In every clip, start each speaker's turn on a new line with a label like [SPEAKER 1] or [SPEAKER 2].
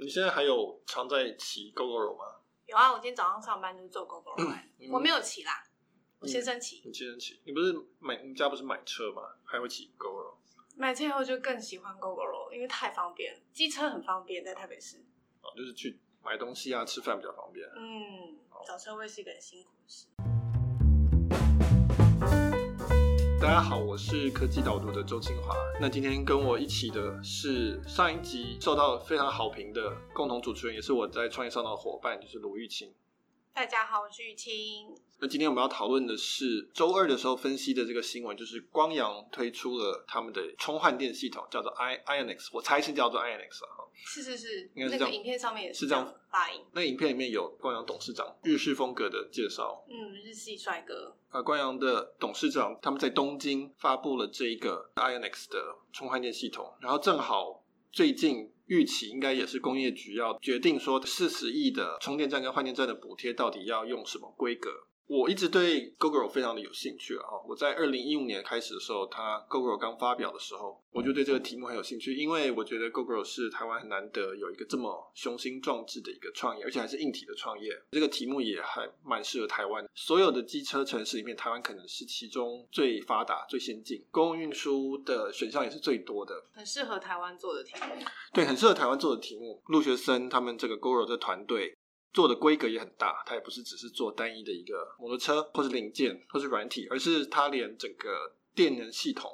[SPEAKER 1] 你现在还有常在骑 GoGo 吗？
[SPEAKER 2] 有啊，我今天早上上班就是坐 GoGo 来的，
[SPEAKER 1] 嗯
[SPEAKER 2] 我没有骑啦，我先生骑。
[SPEAKER 1] 你先生骑，你不是买你家不是买车吗？还会骑 GoGo？
[SPEAKER 2] 买车以后就更喜欢 GoGo 因为太方便了，机车很方便，在台北市。
[SPEAKER 1] 哦，就是去买东西啊、吃饭比较方便。
[SPEAKER 2] 嗯，找车位是一个很辛苦的事。
[SPEAKER 1] 大家好，我是科技导读的周清华。那今天跟我一起的是上一集受到非常好评的共同主持人，也是我在创业上的伙伴，就是卢玉清。
[SPEAKER 2] 大家好，我是玉清。
[SPEAKER 1] 那今天我们要讨论的是周二的时候分析的这个新闻，就是光阳推出了他们的充换电系统，叫做 i Ionix，我猜是叫做 Ionix 啊。
[SPEAKER 2] 是是是，
[SPEAKER 1] 应该是这样
[SPEAKER 2] 那个影片上面也
[SPEAKER 1] 是这样
[SPEAKER 2] 发音。
[SPEAKER 1] 那影片里面有光阳董事长日式风格的介绍，
[SPEAKER 2] 嗯，日系帅哥。
[SPEAKER 1] 啊，光阳的董事长他们在东京发布了这一个 Ionix 的充换电系统，然后正好最近预期应该也是工业局要决定说四十亿的充电站跟换电站的补贴到底要用什么规格。我一直对 GoGo 非常的有兴趣啊！我在二零一五年开始的时候，它 GoGo 刚发表的时候，我就对这个题目很有兴趣，因为我觉得 GoGo 是台湾很难得有一个这么雄心壮志的一个创业，而且还是硬体的创业。这个题目也还蛮适合台湾。所有的机车城市里面，台湾可能是其中最发达、最先进，公共运输的选项也是最多的。
[SPEAKER 2] 很适合台湾做的题目。
[SPEAKER 1] 对，很适合台湾做的题目。陆学生他们这个 GoGo 的团队做的规格也很大，它也不是只是做单一的一个摩托车或是零件或是软体，而是它连整个电能系统，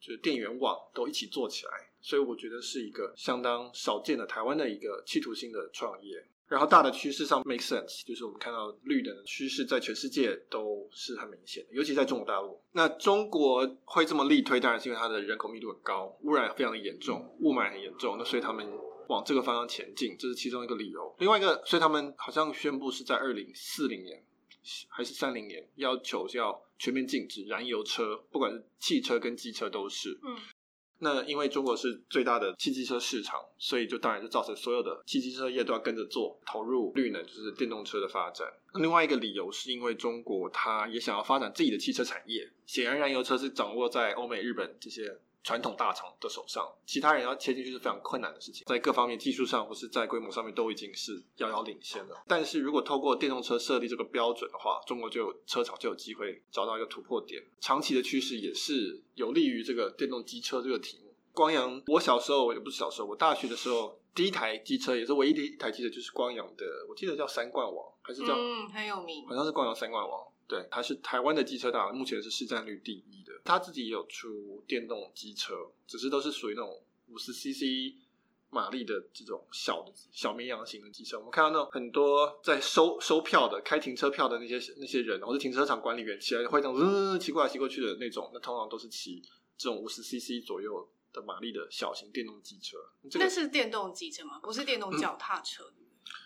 [SPEAKER 1] 就是电源网都一起做起来。所以我觉得是一个相当少见的台湾的一个企图心的创业。然后大的趋势上 make sense，就是我们看到绿能的趋势在全世界都是很明显的，尤其在中国大陆。那中国会这么力推，当然是因为它的人口密度很高，污染非常的严重，雾霾很严重，那所以他们往这个方向前进，这是其中一个理由。另外一个，所以他们好像宣布是在二零四零年还是三零年，要求要全面禁止燃油车，不管是汽车跟机车都是。
[SPEAKER 2] 嗯，
[SPEAKER 1] 那因为中国是最大的汽机车市场，所以就当然就造成所有的汽机车业都要跟着做，投入绿能，就是电动车的发展。另外一个理由是因为中国它也想要发展自己的汽车产业，显然燃油车是掌握在欧美、日本这些传统大厂的手上，其他人要切进去是非常困难的事情，在各方面技术上或是在规模上面都已经是遥遥领先了。但是如果透过电动车设立这个标准的话，中国就有车厂就有机会找到一个突破点。长期的趋势也是有利于这个电动机车这个题目。光阳，我小时候也不是小时候，我大学的时候第一台机车也是唯一的一台机车，就是光阳的，我记得叫三冠王还是叫、
[SPEAKER 2] 嗯，很有名
[SPEAKER 1] 好。像是光阳三冠王，对，它是台湾的机车大佬，目前是市占率第一的。他自己也有出电动机车，只是都是属于那种五十 CC 马力的这种小的小绵羊型的机车。我们看到那种很多在收收票的、开停车票的那些那些人，或者停车场管理员，起来会这样嗯骑过来骑过去的那种，那通常都是骑这种五十 CC 左右的马力的小型电动机车。这个
[SPEAKER 2] 那是电动机车吗？不是电动脚踏车，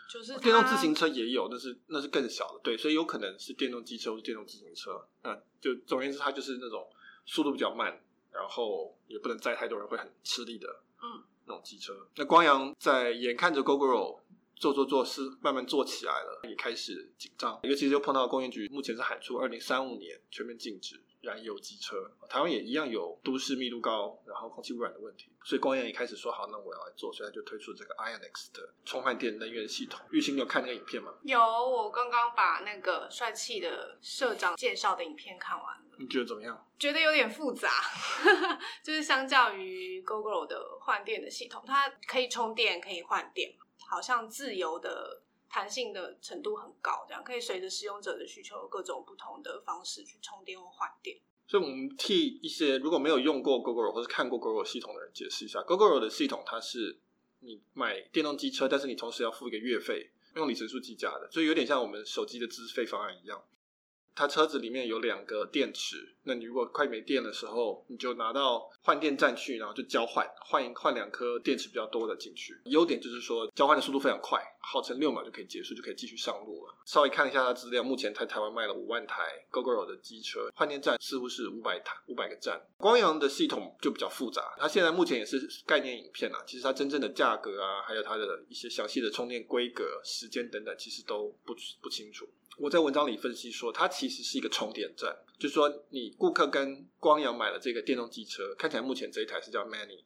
[SPEAKER 2] 就是
[SPEAKER 1] 电动自行车也有，那是那是更小的，对，所以有可能是电动机车或是电动自行车。那就总而言之，它就是那种速度比较慢，然后也不能载太多人，会很吃力的，
[SPEAKER 2] 嗯，
[SPEAKER 1] 那种机车。那光阳在眼看着 GoGo 做做做是慢慢做起来了，也开始紧张，尤其是又碰到工业局目前是喊出二零三五年全面禁止燃油机车，台湾也一样有都市密度高，然后空气污染的问题，所以光阳也开始说好，那我要来做，所以他就推出这个 Ionix 的充换电能源系统。玉兴，你有看那个影片吗？
[SPEAKER 2] 有，我刚刚把那个帅气的社长介绍的影片看完了。
[SPEAKER 1] 你觉得怎么样？
[SPEAKER 2] 觉得有点复杂，就是相较于 GoGo 的换电的系统，它可以充电，可以换电，好像自由的弹性的程度很高，这样可以随着使用者的需求，各种不同的方式去充电或换电。
[SPEAKER 1] 所以我们替一些如果没有用过 GoGo 或是看过 GoGo 系统的人解释一下，GoGo 的系统它是你买电动机车，但是你同时要付一个月费，用里程数计价的，所以有点像我们手机的资费方案一样。它车子里面有两个电池，那你如果快没电的时候，你就拿到换电站去，然后就交换，换一换两颗电池比较多的进去。优点就是说交换的速度非常快，号称六秒就可以结束，就可以继续上路了。稍微看一下它资料，目前在台湾卖了五万台 GoGo 的机车，换电站似乎是五百台五百个站。光阳的系统就比较复杂，它现在目前也是概念影片啊，其实它真正的价格啊，还有它的一些详细的充电规格、时间等等，其实都不不清楚。我在文章里分析说，它其实是一个充电站，就是说你顾客跟光阳买了这个电动机车，看起来目前这一台是叫 Many，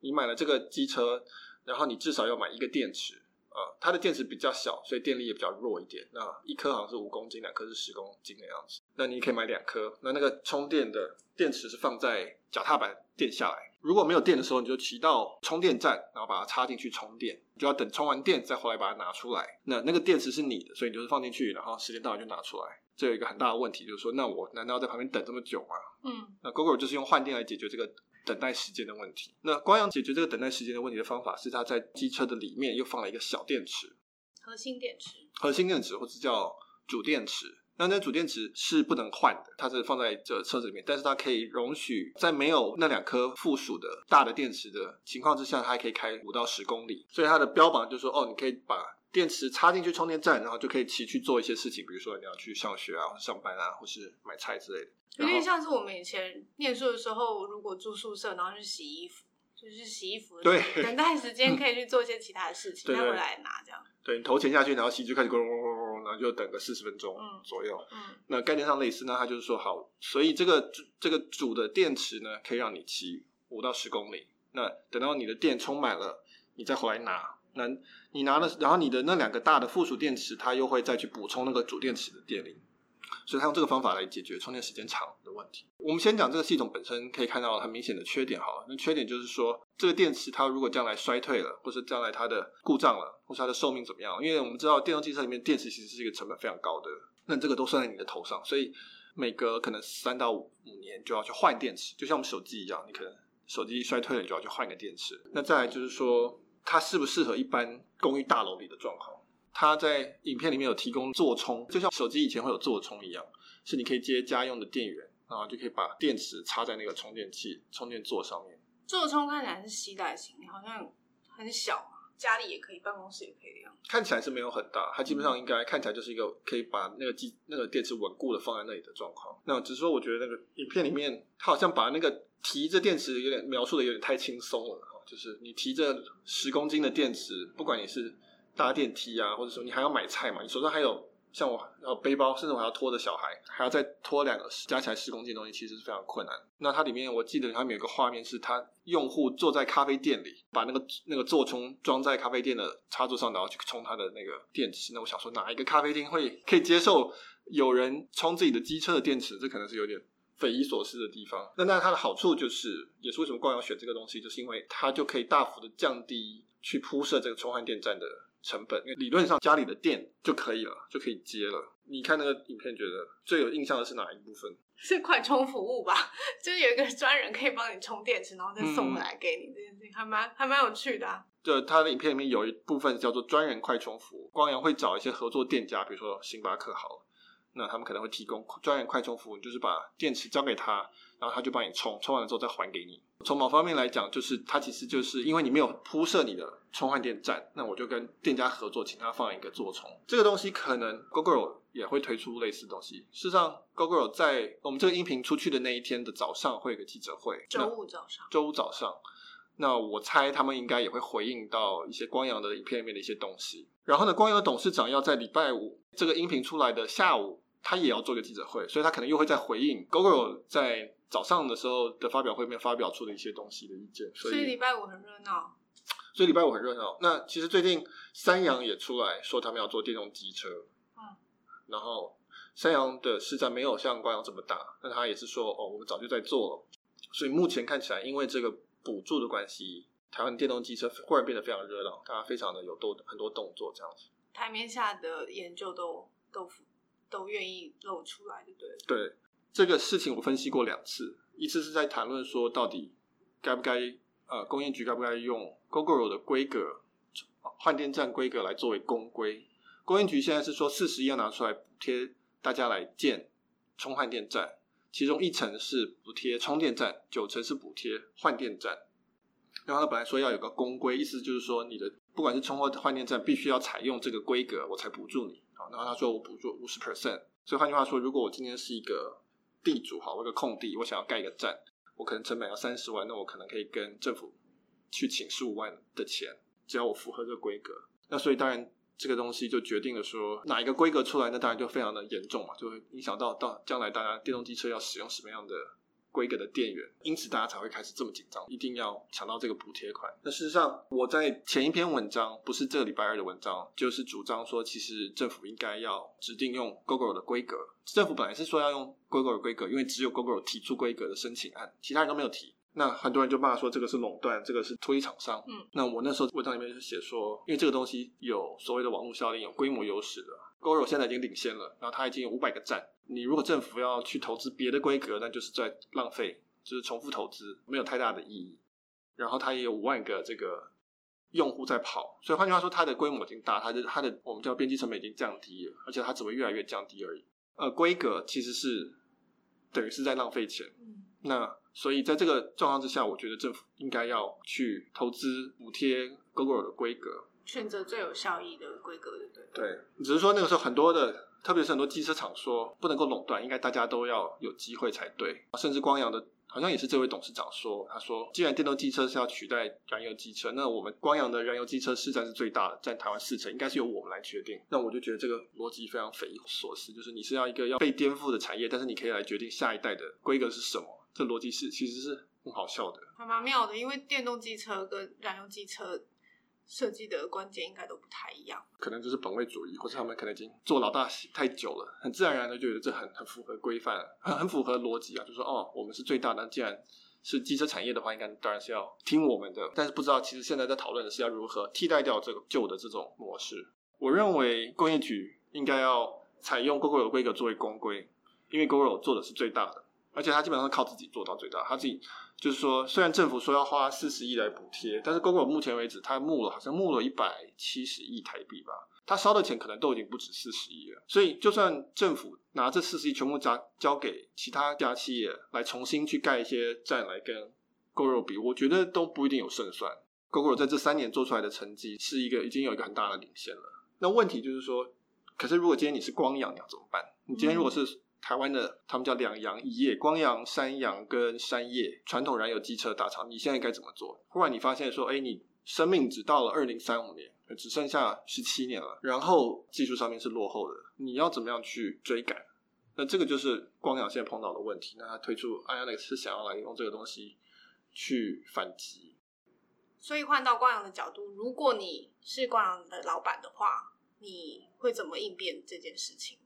[SPEAKER 1] 你买了这个机车，然后你至少要买一个电池。呃，它的电池比较小，所以电力也比较弱一点。那一颗好像是五公斤，两颗是十公斤的样子。那你可以买两颗。那那个充电的电池是放在脚踏板垫下来。如果没有电的时候，你就骑到充电站，然后把它插进去充电。你就要等充完电再回来把它拿出来。那那个电池是你的，所以你就是放进去，然后时间到了就拿出来。这有一个很大的问题，就是说，那我难道在旁边等这么久吗？
[SPEAKER 2] 嗯，
[SPEAKER 1] 那 Google 就是用换电来解决这个等待时间的问题。那光阳解决这个等待时间的问题的方法是，它在机车的里面又放了一个小电池。
[SPEAKER 2] 核心电池，
[SPEAKER 1] 核心电池或者叫主电池，那那主电池是不能换的，它是放在这车子里面，但是它可以容许在没有那两颗附属的大的电池的情况之下，它还可以开五到十公里。所以它的标榜就是说，哦，你可以把电池插进去充电站，然后就可以骑去做一些事情，比如说你要去上学啊、上班啊，或是买菜之类的。
[SPEAKER 2] 有点像是我们以前念书的时候，如果住宿舍，然后去洗衣服。就是洗衣服，
[SPEAKER 1] 对，
[SPEAKER 2] 等待时间可以去做一些其他的事情，再回来拿这样。
[SPEAKER 1] 对你投钱下去，然后洗就开始咣咣咣咣，然后就等个四十分钟左右。
[SPEAKER 2] 嗯，
[SPEAKER 1] 那概念上类似，那它就是说好，所以这个这个主的电池呢，可以让你骑五到十公里。那等到你的电充满了，你再回来拿。那你拿了，然后你的那两个大的附属电池，它又会再去补充那个主电池的电力。所以他用这个方法来解决充电时间长的问题。我们先讲这个系统本身，可以看到很明显的缺点。好了，那缺点就是说，这个电池它如果将来衰退了，或是将来它的故障了，或是它的寿命怎么样？因为我们知道电动汽车里面电池其实是一个成本非常高的，那这个都算在你的头上。所以每隔可能三到五年就要去换电池，就像我们手机一样，你可能手机衰退了，你就要去换个电池。那再来就是说，它适不适合一般公寓大楼里的状况？它在影片里面有提供座充，就像手机以前会有座充一样，是你可以接家用的电源，然后就可以把电池插在那个充电器、充电座上面。
[SPEAKER 2] 座充看起来是携带型，好像很小嘛，家里也可以，办公室也可以的样子。
[SPEAKER 1] 看起来是没有很大，它基本上应该看起来就是一个可以把那个机、那个电池稳固的放在那里的状况。那只是说，我觉得那个影片里面，它好像把那个提着电池有点描述的有点太轻松了，就是你提着十公斤的电池，不管你是。搭电梯啊，或者说你还要买菜嘛？你手上还有像我要背包，甚至我还要拖着小孩，还要再拖两个加起来十公斤的东西，其实是非常困难。那它里面我记得它有个画面，是它用户坐在咖啡店里，把那个那个座充装在咖啡店的插座上，然后去充它的那个电池。那我想说，哪一个咖啡厅会可以接受有人充自己的机车的电池？这可能是有点匪夷所思的地方。那那它的好处就是，也是为什么光要选这个东西，就是因为它就可以大幅的降低去铺设这个充换电站的。成本，因为理论上家里的电就可以了，就可以接了。你看那个影片，觉得最有印象的是哪一部分？
[SPEAKER 2] 是快充服务吧，就是有一个专人可以帮你充电池，然后再送回来给你，这件事情还蛮还蛮有趣的。啊。
[SPEAKER 1] 就他的影片里面有一部分叫做专人快充服务，光阳会找一些合作店家，比如说星巴克好了，那他们可能会提供专业快充服务，就是把电池交给他。然后他就帮你充，充完了之后再还给你。从某方面来讲，就是它其实就是因为你没有铺设你的充换电站，那我就跟店家合作，请他放一个座充。这个东西可能 Google 也会推出类似东西。事实上，Google 在我们这个音频出去的那一天的早上会有个记者会，
[SPEAKER 2] 周五早上。
[SPEAKER 1] 周五早上，那我猜他们应该也会回应到一些光阳的影片里面的一些东西。然后呢，光阳的董事长要在礼拜五这个音频出来的下午，他也要做个记者会，所以他可能又会再回应 Google 在。早上的时候的发表会面发表出的一些东西的意见，所
[SPEAKER 2] 以礼拜五很热闹。
[SPEAKER 1] 所以礼拜五很热闹。那其实最近三洋也出来说他们要做电动机车，
[SPEAKER 2] 嗯，
[SPEAKER 1] 然后三洋的市占没有像光阳这么大，但他也是说哦，我们早就在做了。所以目前看起来，因为这个补助的关系，台湾电动机车忽然变得非常热闹，大家非常的有动很多动作这样子。
[SPEAKER 2] 台面下的研究都都都愿意露出来，对不对？
[SPEAKER 1] 对。这个事情我分析过两次，一次是在谈论说到底该不该呃工业局该不该用 Google 的规格换电站规格来作为公规，工业局现在是说四十亿要拿出来补贴大家来建充换电站，其中一层是补贴充电站，九成是补贴换电站。然后他本来说要有个公规，意思就是说你的不管是充或换电站必须要采用这个规格，我才补助你啊。然后他说我补助五十 percent，所以换句话说，如果我今天是一个地主哈，我个空地，我想要盖一个站，我可能成本要三十万，那我可能可以跟政府去请十五万的钱，只要我符合这个规格。那所以当然这个东西就决定了说哪一个规格出来，那当然就非常的严重嘛，就会影响到到将来大家电动机车要使用什么样的规格的电源，因此大家才会开始这么紧张，一定要抢到这个补贴款。那事实上，我在前一篇文章，不是这个礼拜二的文章，就是主张说，其实政府应该要指定用 Google 的规格。政府本来是说要用 Google 的规格，因为只有 Google 提出规格的申请案，其他人都没有提。那很多人就骂说这个是垄断，这个是推厂商。
[SPEAKER 2] 嗯，
[SPEAKER 1] 那我那时候文章里面就写说，因为这个东西有所谓的网络效应，有规模优势的。Google 现在已经领先了，然后它已经有五百个站。你如果政府要去投资别的规格，那就是在浪费，就是重复投资，没有太大的意义。然后它也有五万个这个用户在跑，所以换句话说，它的规模已经大，它的它的我们叫边际成本已经降低了，而且它只会越来越降低而已。呃，规格其实是等于是在浪费钱。
[SPEAKER 2] 嗯，
[SPEAKER 1] 那所以在这个状况之下，我觉得政府应该要去投资补贴 Google 的规格。
[SPEAKER 2] 选择最有效益的规格，对不对？
[SPEAKER 1] 对，只是说那个时候很多的，特别是很多机车厂说不能够垄断，应该大家都要有机会才对。甚至光阳的，好像也是这位董事长说，他说既然电动机车是要取代燃油机车，那我们光阳的燃油机车市占是最大的，占台湾四成，应该是由我们来决定。那我就觉得这个逻辑非常匪夷所思，就是你是要一个要被颠覆的产业，但是你可以来决定下一代的规格是什么，这逻辑是其实是很好笑的。
[SPEAKER 2] 还蛮妙的，因为电动机车跟燃油机车设计的关键应该都不太一样。
[SPEAKER 1] 可能就是本位主义，或者他们可能已经做老大太久了，很自然而然的就觉得这很很符合规范，很很符合逻辑啊，就说哦，我们是最大的，既然是机车产业的话，应该当然是要听我们的。但是不知道，其实现在在讨论的是要如何替代掉这个旧的这种模式。我认为工业局应该要采用 Google 的规格作为公规，因为 Google 做的是最大的，而且他基本上靠自己做到最大，他自己。就是说，虽然政府说要花四十亿来补贴，但是 Google 目前为止，他募了好像募了一百七十亿台币吧，他烧的钱可能都已经不止四十亿了。所以，就算政府拿这四十亿全部交交给其他家企业来重新去盖一些站来跟 Google 比，我觉得都不一定有胜算。Google 在这三年做出来的成绩是一个已经有一个很大的领先了。那问题就是说，可是如果今天你是光养，你要怎么办？你今天如果是台湾的，他们叫两洋一业，光阳、山阳跟山业传统燃油机车大厂，你现在该怎么做？忽然你发现说，哎，你生命只到了二零三五年，只剩下十七年了，然后技术上面是落后的，你要怎么样去追赶？那这个就是光阳现在碰到的问题。那他推出 Ionic 是想要来用这个东西去反击。
[SPEAKER 2] 所以换到光阳的角度，如果你是光阳的老板的话，你会怎么应变这件事情？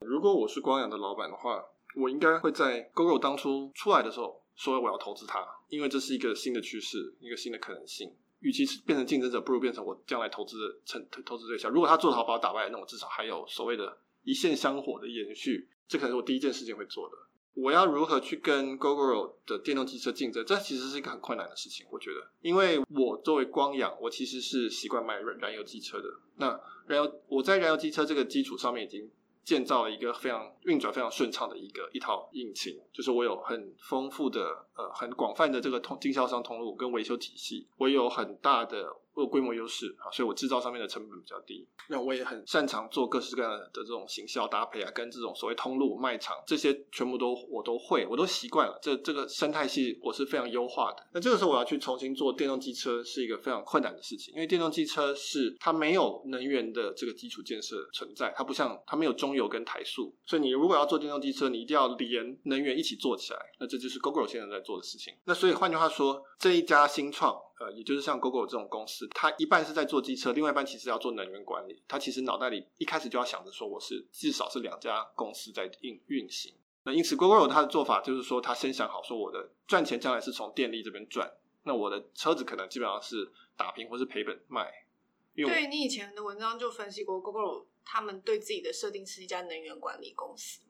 [SPEAKER 1] 如果我是光阳的老板的话，我应该会在 Google 当初出来的时候说我要投资它，因为这是一个新的趋势，一个新的可能性。与其变成竞争者，不如变成我将来投资的成投资对象。如果他做的好，把我打败，那我至少还有所谓的一线香火的延续。这可能是我第一件事情会做的。我要如何去跟 Google 的电动机车竞争？这其实是一个很困难的事情，我觉得，因为我作为光阳，我其实是习惯卖燃燃油机车的。那燃油我在燃油机车这个基础上面已经。建造了一个非常运转非常顺畅的一个一套引擎，就是我有很丰富的呃很广泛的这个通经销商通路跟维修体系，我有很大的我有规模优势啊，所以我制造上面的成本比较低。那我也很擅长做各式各样的这种行销搭配啊，跟这种所谓通路卖场这些全部都我都会，我都习惯了。这这个生态系我是非常优化的。那这个时候我要去重新做电动机车是一个非常困难的事情，因为电动机车是它没有能源的这个基础建设存在，它不像它没有中油跟台塑，所以你如果要做电动机车，你一定要连能源一起做起来。那这就是 Google 现在在做的事情。那所以换句话说，这一家新创。呃，也就是像 Google 这种公司，它一半是在做机车，另外一半其实要做能源管理。它其实脑袋里一开始就要想着说，我是至少是两家公司在运运行。那因此，Google 它的做法就是说，它先想好说，我的赚钱将来是从电力这边赚，那我的车子可能基本上是打平或是赔本卖。
[SPEAKER 2] 对你以前的文章就分析过，Google 他们对自己的设定是一家能源管理公司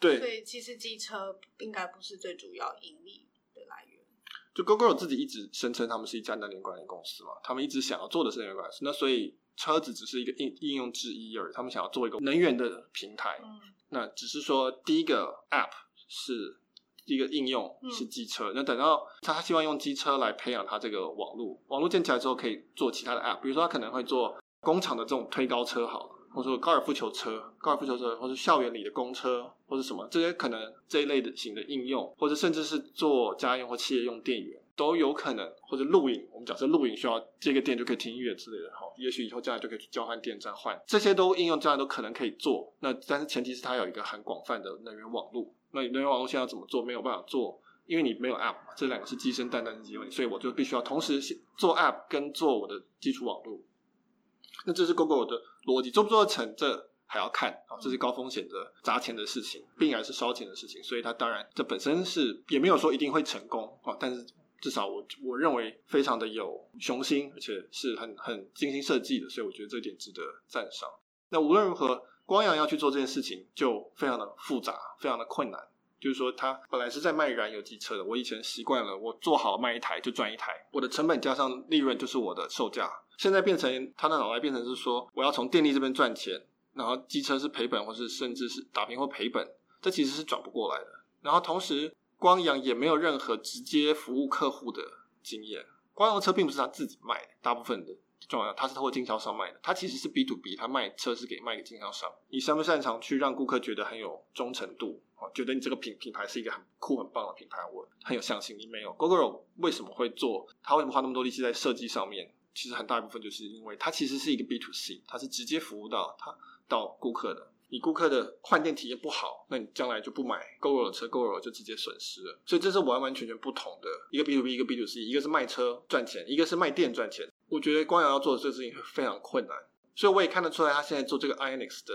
[SPEAKER 1] 对，
[SPEAKER 2] 所以其实机车应该不是最主要盈利。
[SPEAKER 1] 就 Google 自己一直声称他们是一家能源管理公司嘛，他们一直想要做的是能源管理。那所以车子只是一个应应用之一而已，他们想要做一个能源的平台。
[SPEAKER 2] 嗯，
[SPEAKER 1] 那只是说第一个 App 是一个应用是机车，那等到他希望用机车来培养他这个网络，网络建起来之后可以做其他的 App，比如说他可能会做工厂的这种推高车，好了。或者说高尔夫球车、高尔夫球车，或者校园里的公车，或者什么这些可能这一类的型的应用，或者甚至是做家用或企业用电源都有可能，或者录影，我们假设录影需要接个电就可以听音乐之类的，好，也许以后将来就可以去交换电站换，这些都应用将来都可能可以做。那但是前提是它有一个很广泛的能源网络。那能源网络现在要怎么做？没有办法做因为你没有 App，这两个是鸡生蛋，蛋生鸡问题，所以我就必须要同时做 App 跟做我的基础网络。那这是 Google 的逻辑，做不做得成，这还要看啊，这是高风险的砸钱的事情，并然是烧钱的事情，所以它当然这本身是也没有说一定会成功啊，但是至少我我认为非常的有雄心，而且是很很精心设计的，所以我觉得这点值得赞赏。那无论如何，光阳要去做这件事情就非常的复杂，非常的困难。就是说，他本来是在卖燃油机车的，我以前习惯了，我做好卖一台就赚一台，我的成本加上利润就是我的售价。现在变成他的脑袋变成是说，我要从电力这边赚钱，然后机车是赔本，或是甚至是打平或赔本，这其实是转不过来的。然后同时，光阳也没有任何直接服务客户的经验，光阳的车并不是他自己卖的，大部分的。重要，他是透过经销商卖的，他其实是 B to B，他卖车是给卖给经销商。你擅不擅长去让顾客觉得很有忠诚度啊？觉得你这个品品牌是一个很酷很棒的品牌，我很有向心你。没有 GoGo 为什么会做？他为什么花那么多力气在设计上面？其实很大一部分就是因为它其实是一个 B to C，它是直接服务到他到顾客的。你顾客的换电体验不好，那你将来就不买 GoGo 的车，GoGo 就直接损失了。所以这是完完全全不同的一个 B to B，一个 B to C，一个是卖车赚钱，一个是卖电赚钱。我觉得光阳要做的这个事情非常困难，所以我也看得出来，他现在做这个 inix 的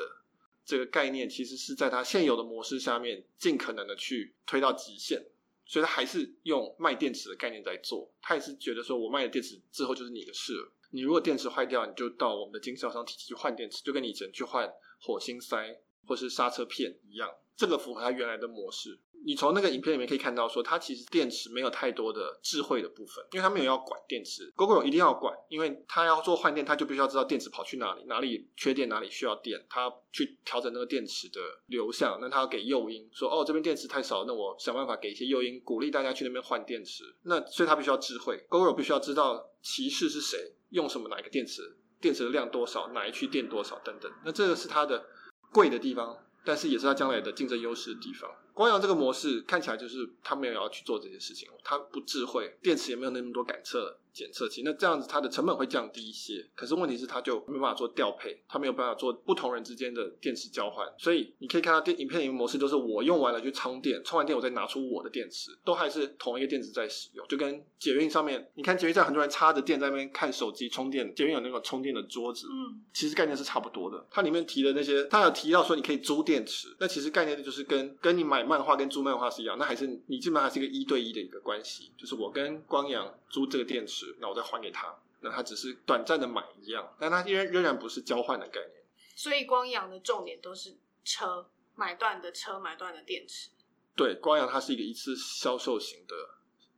[SPEAKER 1] 这个概念，其实是在它现有的模式下面，尽可能的去推到极限。所以它还是用卖电池的概念在做，它也是觉得说我卖了电池之后就是你的事了。你如果电池坏掉，你就到我们的经销商体系去换电池，就跟你以前去换火星塞或是刹车片一样，这个符合它原来的模式。你从那个影片里面可以看到，说它其实电池没有太多的智慧的部分，因为它没有要管电池。GoGo 一定要管，因为它要做换电，它就必须要知道电池跑去哪里，哪里缺电，哪里需要电，它去调整那个电池的流向。那它要给诱因，说哦这边电池太少，那我想办法给一些诱因，鼓励大家去那边换电池。那所以它必须要智慧，GoGo 必须要知道骑士是谁，用什么哪一个电池，电池的量多少，哪一区电多少等等。那这个是它的贵的地方，但是也是它将来的竞争优势的地方。光阳这个模式看起来就是他没有要去做这些事情，他不智慧，电池也没有那么多感测检测器，那这样子它的成本会降低一些。可是问题是，它就没办法做调配，它没有办法做不同人之间的电池交换。所以你可以看到电影片里面模式都是我用完了去充电，充完电我再拿出我的电池，都还是同一个电池在使用。就跟捷运上面，你看捷运站很多人插着电在那边看手机充电，捷运有那个充电的桌子，
[SPEAKER 2] 嗯，
[SPEAKER 1] 其实概念是差不多的。它里面提的那些，它有提到说你可以租电池，那其实概念就是跟跟你买漫画跟租漫画是一样，那还是你基本上还是一个一对一的一个关系，就是我跟光阳租这个电池，那我再还给他，那他只是短暂的买一样，但他仍仍然不是交换的概念。
[SPEAKER 2] 所以光阳的重点都是车买断的车买断的电池。
[SPEAKER 1] 对，光阳它是一个一次销售型的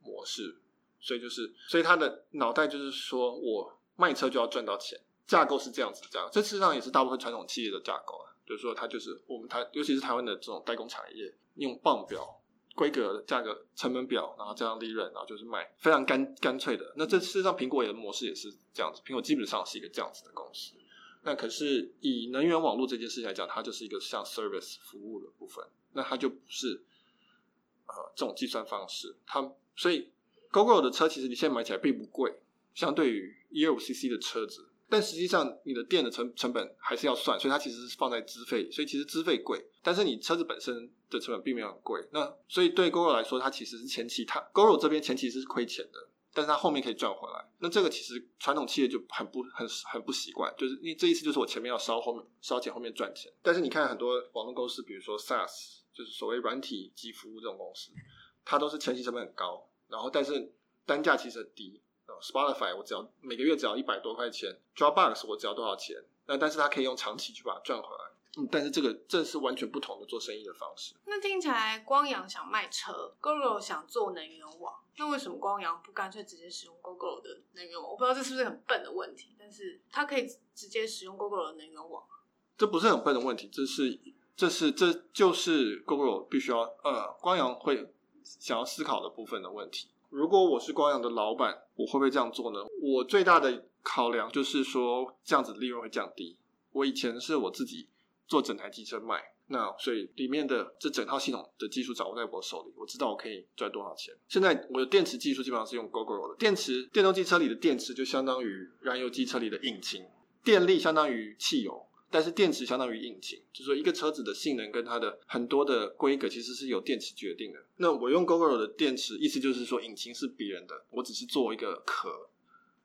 [SPEAKER 1] 模式，所以就是，所以他的脑袋就是说我卖车就要赚到钱，架构是这样子，这样，这事实上也是大部分传统企业的架构啊，就是说它就是我们台，尤其是台湾的这种代工产业，用磅表。规格、价格、成本表，然后加上利润，然后就是卖非常干干脆的。那这事实上，苹果的模式也是这样子。苹果基本上是一个这样子的公司。那可是以能源网络这件事情来讲，它就是一个像 service 服务的部分。那它就不是呃这种计算方式。它所以，Google 的车其实你现在买起来并不贵，相对于一二五 CC 的车子。但实际上，你的电的成成本还是要算，所以它其实是放在资费，所以其实资费贵，但是你车子本身的成本并没有很贵。那所以对 GoGo 来说，它其实是前期它 GoGo 这边前期是亏钱的，但是它后面可以赚回来。那这个其实传统企业就很不很很不习惯，就是因为这一次就是我前面要烧后面烧钱，后面赚钱。但是你看很多网络公司，比如说 SaaS，就是所谓软体及服务这种公司，它都是前期成本很高，然后但是单价其实很低。Spotify 我只要每个月只要一百多块钱，Dropbox 我只要多少钱？那但是它可以用长期去把它赚回来。嗯，但是这个这是完全不同的做生意的方式。
[SPEAKER 2] 那听起来光阳想卖车，GoGo 想做能源网，那为什么光阳不干脆直接使用 GoGo 的能源网？我不知道这是不是很笨的问题，但是它可以直接使用 GoGo 的能源网。
[SPEAKER 1] 这不是很笨的问题，这是这是这就是 GoGo 必须要呃光阳会想要思考的部分的问题。如果我是光阳的老板，我会不会这样做呢？我最大的考量就是说，这样子利润会降低。我以前是我自己做整台机车卖，那所以里面的这整套系统的技术掌握在我手里，我知道我可以赚多少钱。现在我的电池技术基本上是用 GoGo 的电池，电动机车里的电池就相当于燃油机车里的引擎，电力相当于汽油，但是电池相当于引擎，就是说一个车子的性能跟它的很多的规格其实是由电池决定的。那我用 GoGo 的电池，意思就是说引擎是别人的，我只是做一个壳，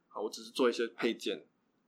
[SPEAKER 1] 啊，我只是做一些配件、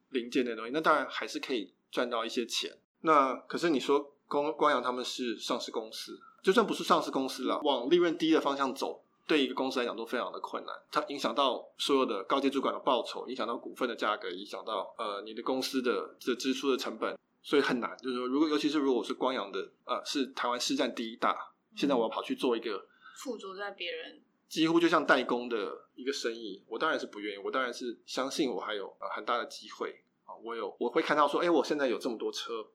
[SPEAKER 1] 零件的东西，那当然还是可以赚到一些钱。那可是你说光光阳他们是上市公司，就算不是上市公司了，往利润低的方向走。对一个公司来讲都非常的困难，它影响到所有的高阶主管的报酬，影响到股份的价格，影响到呃你的公司的这支出的成本，所以很难。就是说，如果尤其是如果我是光阳的，呃，是台湾市占第一大，现在我要跑去做一个
[SPEAKER 2] 附着在别人，
[SPEAKER 1] 几乎就像代工的一个生意，我当然是不愿意，我当然是相信我还有呃很大的机会啊，我有我会看到说，哎，我现在有这么多车，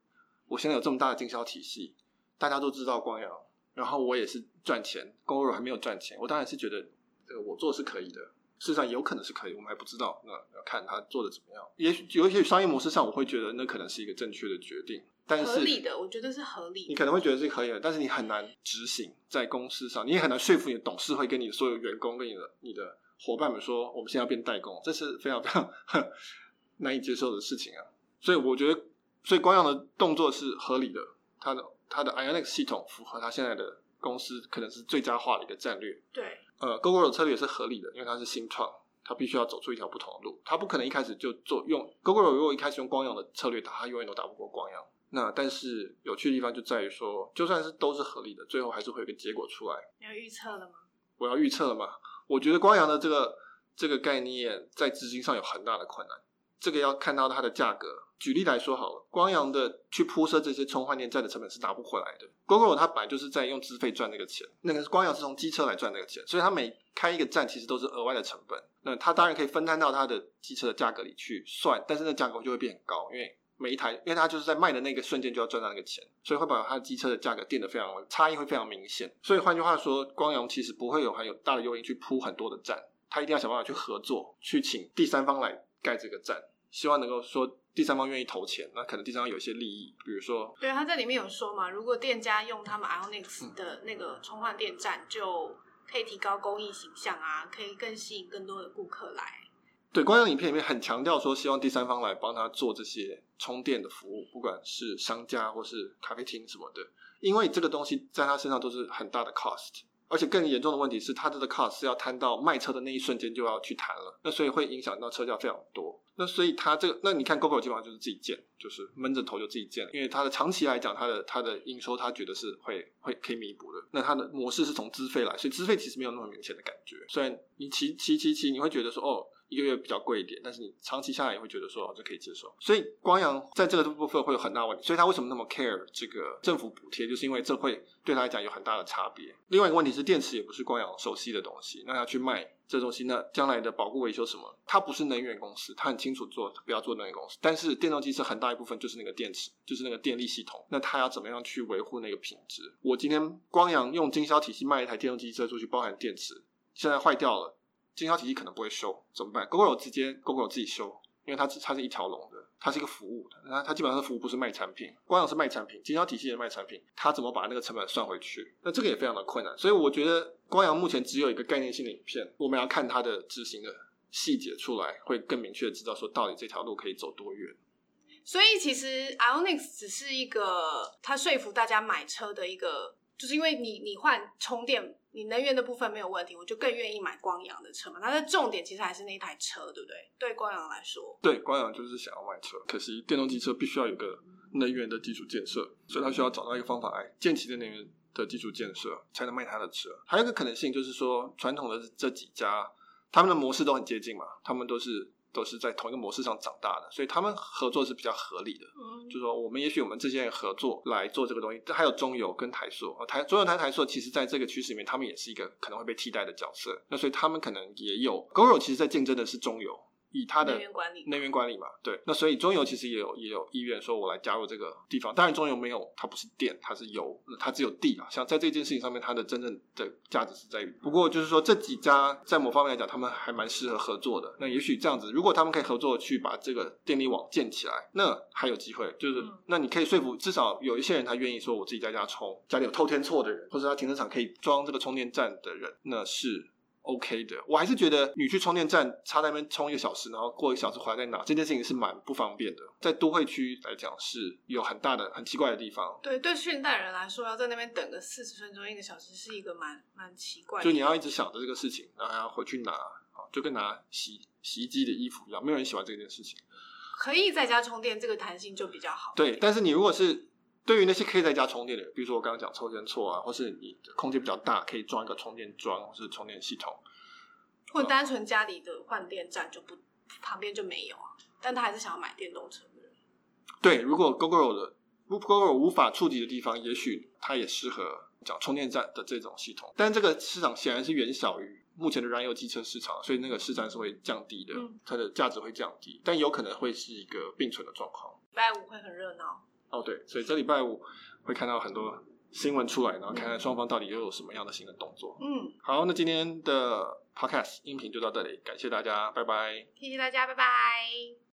[SPEAKER 1] 我现在有这么大的经销体系，大家都知道光阳。然后我也是赚钱，GoGo 还没有赚钱，我当然是觉得这个我做是可以的，事实上有可能是可以，我们还不知道，那要看他做的怎么样。也许有一些商业模式上，我会觉得那可能是一个正确的决定，但是
[SPEAKER 2] 合理的，我觉得是合理的。
[SPEAKER 1] 你可能会觉得是可以的，但是你很难执行在公司上，你也很难说服你的董事会跟你所有员工跟你的你的伙伴们说，我们现在要变代工，这是非常非常 难以接受的事情啊。所以我觉得，所以光阳的动作是合理的，他的。它的 Ionic 系统符合它现在的公司可能是最佳化的一个战略。
[SPEAKER 2] 对，
[SPEAKER 1] 呃，GoGo 的策略也是合理的，因为它是新创，它必须要走出一条不同的路，它不可能一开始就做用 GoGo 如果一开始用光阳的策略打，它永远都打不过光阳。那但是有趣的地方就在于说，就算是都是合理的，最后还是会有个结果出来。
[SPEAKER 2] 你要预测了吗？
[SPEAKER 1] 我要预测了吗？我觉得光阳的这个这个概念在资金上有很大的困难，这个要看到它的价格。举例来说好了，光阳的去铺设这些充换电站的成本是拿不回来的。GoGo 它本来就是在用资费赚那个钱，那个是光阳是从机车来赚那个钱，所以它每开一个站其实都是额外的成本。那它当然可以分摊到它的机车的价格里去算，但是那价格就会变高，因为每一台，因为它就是在卖的那个瞬间就要赚到那个钱，所以会把它的机车的价格垫得非常差异会非常明显。所以换句话说，光阳其实不会有很有大的诱因去铺很多的站，它一定要想办法去合作，去请第三方来盖这个站，希望能够说。第三方愿意投钱，那可能第三方有一些利益，比如说，
[SPEAKER 2] 对，他在里面有说嘛，如果店家用他们 Ionix 的那个充换电站，就可以提高公益形象啊，可以更吸引更多的顾客来。
[SPEAKER 1] 对，光阳影片里面很强调说，希望第三方来帮他做这些充电的服务，不管是商家或是咖啡厅什么的，因为这个东西在他身上都是很大的 cost。而且更严重的问题是，他这个 cost 是要摊到卖车的那一瞬间就要去谈了，那所以会影响到车价非常多。那所以它这个，那你看 Google 基本上就是自己建，就是闷着头就自己建，因为它的长期来讲，它的它的营收，它觉得是会会可以弥补的。那它的模式是从资费来，所以资费其实没有那么明显的感觉。虽然你骑骑骑骑，你会觉得说哦。一个月比较贵一点，但是你长期下来也会觉得说这可以接受。所以光阳在这个部分会有很大问题，所以他为什么那么 care 这个政府补贴，就是因为这会对他来讲有很大的差别。另外一个问题是电池也不是光阳熟悉的东西，那他去卖这东西，那将来的保护维修什么，它不是能源公司，他很清楚做不要做能源公司。但是电动机是很大一部分就是那个电池，就是那个电力系统，那他要怎么样去维护那个品质？我今天光阳用经销体系卖一台电动机车出去，包含电池，现在坏掉了。经销体系可能不会修，怎么办？Google 直接 Google 自己修，因为它它是一条龙的，它是一个服务的，它它基本上是服务，不是卖产品。光阳是卖产品，经销体系也卖产品，它怎么把那个成本算回去？那这个也非常的困难。所以我觉得光阳目前只有一个概念性的影片，我们要看它的执行的细节出来，会更明确的知道说到底这条路可以走多远。
[SPEAKER 2] 所以其实 Ionix 只是一个它说服大家买车的一个。就是因为你你换充电，你能源的部分没有问题，我就更愿意买光阳的车嘛。它的重点其实还是那一台车，对不对？对光阳来说，
[SPEAKER 1] 对光阳就是想要卖车，可惜电动机车必须要有个能源的基础建设，所以他需要找到一个方法来建起的能源的基础建设，才能卖他的车。还有一个可能性就是说，传统的这几家他们的模式都很接近嘛，他们都是。都是在同一个模式上长大的，所以他们合作是比较合理的。嗯，就说我们也许我们这些人合作来做这个东西，还有中游跟台塑啊，台中游台台塑，其实在这个趋势里面，他们也是一个可能会被替代的角色。那所以他们可能也有 g o r o 其实在竞争的是中油。以他的
[SPEAKER 2] 能源管理，
[SPEAKER 1] 能源管理嘛，对，那所以中油其实也有也有意愿说，我来加入这个地方。当然，中油没有，它不是电，它是油，它只有地啊。像在这件事情上面，它的真正的价值是在于，不过就是说这几家在某方面来讲，他们还蛮适合合作的。那也许这样子，如果他们可以合作去把这个电力网建起来，那还有机会。就是那你可以说服至少有一些人，他愿意说我自己在家充，家里有透天错的人，或者他停车场可以装这个充电站的人，那是。OK 的。我还是觉得你去充电站插在那边充一个小时，然后过一个小时回来再拿，这件事情是蛮不方便的。在都会区来讲是有很大的很奇怪的地方，
[SPEAKER 2] 对对，现代人来说，要在那边等个四十分钟、一个小时，是一个蛮蛮奇怪的。
[SPEAKER 1] 就你要一直想着这个事情，然后还要回去拿，啊，就跟拿洗洗衣机的衣服一样，没有人喜欢这件事情。
[SPEAKER 2] 可以在家充电，这个弹性就比较好。
[SPEAKER 1] 对，但是你如果是对于那些可以在家充电的人，比如说我刚刚讲抽烟错啊，或是你的空间比较大，可以装一个充电桩或是充电系统，
[SPEAKER 2] 或单纯家里的换电站就不旁边就没有啊，但他还是想要买电动车的人。
[SPEAKER 1] 对，如果 Google 的 Google 无法触及的地方，也许它也适合讲充电站的这种系统，但这个市场显然是远小于目前的燃油机车市场，所以那个市占是会降低的，
[SPEAKER 2] 嗯
[SPEAKER 1] 它的价值会降低，但有可能会是一个并存的状况。
[SPEAKER 2] 礼拜五会很热闹。
[SPEAKER 1] 哦，对，所以这礼拜五会看到很多新闻出来，然后看看双方到底又有什么样的新的动作。
[SPEAKER 2] 嗯，
[SPEAKER 1] 好，那今天的 Podcast 音频就到这里，感谢大家，拜拜。
[SPEAKER 2] 谢谢大家，拜拜。